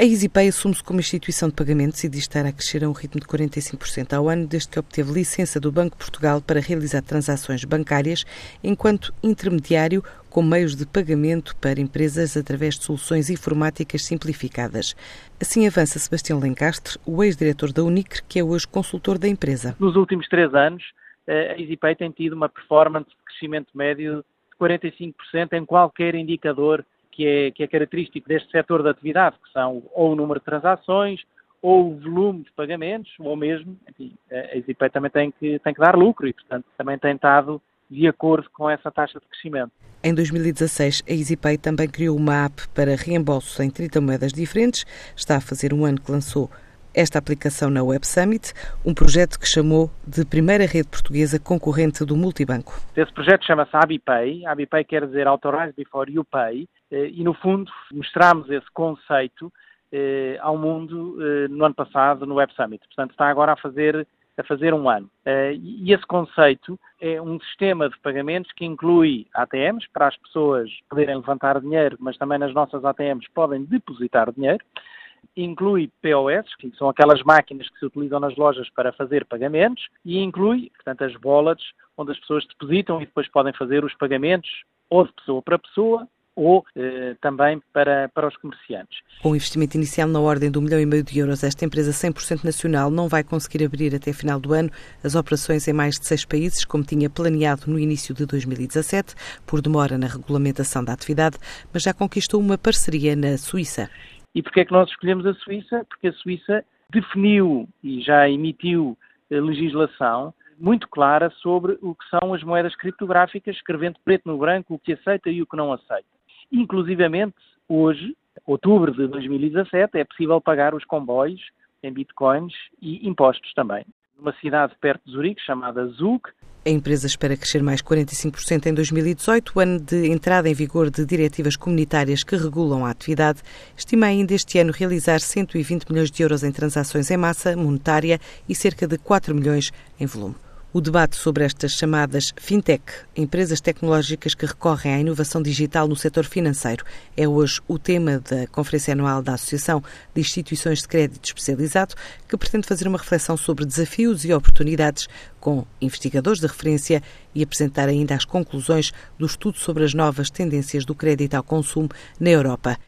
A EasyPay assume-se como instituição de pagamentos e diz estar a crescer a um ritmo de 45% ao ano desde que obteve licença do Banco de Portugal para realizar transações bancárias enquanto intermediário com meios de pagamento para empresas através de soluções informáticas simplificadas. Assim avança Sebastião Lencastre, o ex-diretor da Unicre, que é hoje consultor da empresa. Nos últimos três anos, a EasyPay tem tido uma performance de crescimento médio de 45% em qualquer indicador que é, que é característico deste setor de atividade, que são ou o número de transações, ou o volume de pagamentos, ou mesmo, enfim, a EasyPay também tem que, tem que dar lucro e, portanto, também tem estado de acordo com essa taxa de crescimento. Em 2016, a EasyPay também criou uma app para reembolso em 30 moedas diferentes. Está a fazer um ano que lançou esta aplicação na Web Summit, um projeto que chamou de primeira rede portuguesa concorrente do multibanco. Esse projeto chama-se AbiPay. AbiPay quer dizer Authorize Before You Pay. Eh, e, no fundo, mostramos esse conceito eh, ao mundo eh, no ano passado no Web Summit. Portanto, está agora a fazer a fazer um ano. e esse conceito é um sistema de pagamentos que inclui ATMs para as pessoas poderem levantar dinheiro, mas também nas nossas ATMs podem depositar dinheiro inclui POS, que são aquelas máquinas que se utilizam nas lojas para fazer pagamentos, e inclui, portanto, as wallets, onde as pessoas depositam e depois podem fazer os pagamentos ou de pessoa para pessoa ou eh, também para, para os comerciantes. Com um investimento inicial na ordem de um milhão e meio de euros, esta empresa 100% nacional não vai conseguir abrir até final do ano as operações em mais de seis países, como tinha planeado no início de 2017, por demora na regulamentação da atividade, mas já conquistou uma parceria na Suíça. E porquê é que nós escolhemos a Suíça? Porque a Suíça definiu e já emitiu eh, legislação muito clara sobre o que são as moedas criptográficas, escrevendo preto no branco o que aceita e o que não aceita. Inclusivamente, hoje, outubro de 2017, é possível pagar os comboios em bitcoins e impostos também. Numa cidade perto de Zurique, chamada Zug, a empresa espera crescer mais 45% em 2018, ano de entrada em vigor de diretivas comunitárias que regulam a atividade. Estima ainda este ano realizar 120 milhões de euros em transações em massa monetária e cerca de 4 milhões em volume. O debate sobre estas chamadas fintech, empresas tecnológicas que recorrem à inovação digital no setor financeiro, é hoje o tema da Conferência Anual da Associação de Instituições de Crédito Especializado, que pretende fazer uma reflexão sobre desafios e oportunidades com investigadores de referência e apresentar ainda as conclusões do estudo sobre as novas tendências do crédito ao consumo na Europa